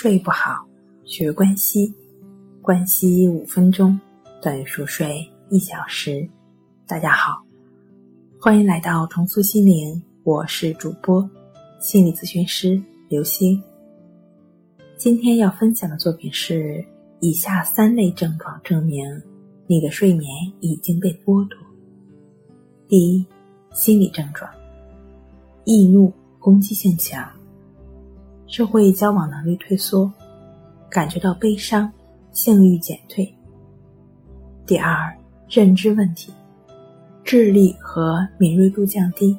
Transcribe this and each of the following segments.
睡不好，学关西，关西五分钟等于熟睡一小时。大家好，欢迎来到重塑心灵，我是主播心理咨询师刘星。今天要分享的作品是以下三类症状证明你的睡眠已经被剥夺。第一，心理症状：易怒、攻击性强。社会交往能力退缩，感觉到悲伤，性欲减退。第二，认知问题，智力和敏锐度降低，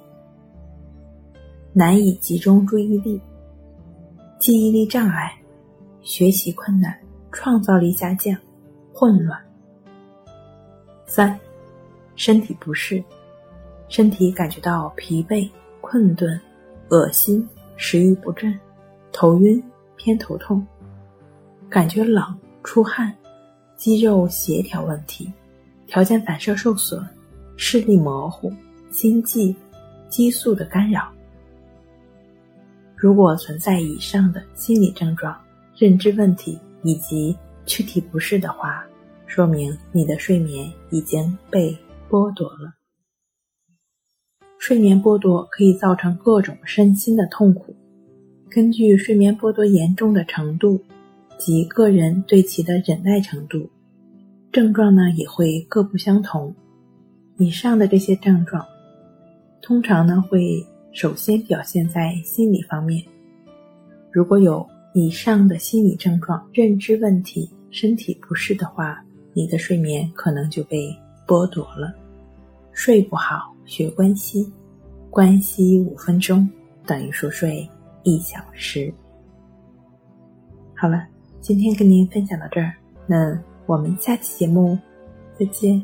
难以集中注意力，记忆力障碍，学习困难，创造力下降，混乱。三，身体不适，身体感觉到疲惫、困顿、恶心、食欲不振。头晕、偏头痛，感觉冷、出汗，肌肉协调问题，条件反射受损，视力模糊，心悸，激素的干扰。如果存在以上的心理症状、认知问题以及躯体不适的话，说明你的睡眠已经被剥夺了。睡眠剥夺可以造成各种身心的痛苦。根据睡眠剥夺严重的程度及个人对其的忍耐程度，症状呢也会各不相同。以上的这些症状，通常呢会首先表现在心理方面。如果有以上的心理症状、认知问题、身体不适的话，你的睡眠可能就被剥夺了。睡不好，学关系，关系五分钟等于熟睡。一小时。好了，今天跟您分享到这儿，那我们下期节目再见。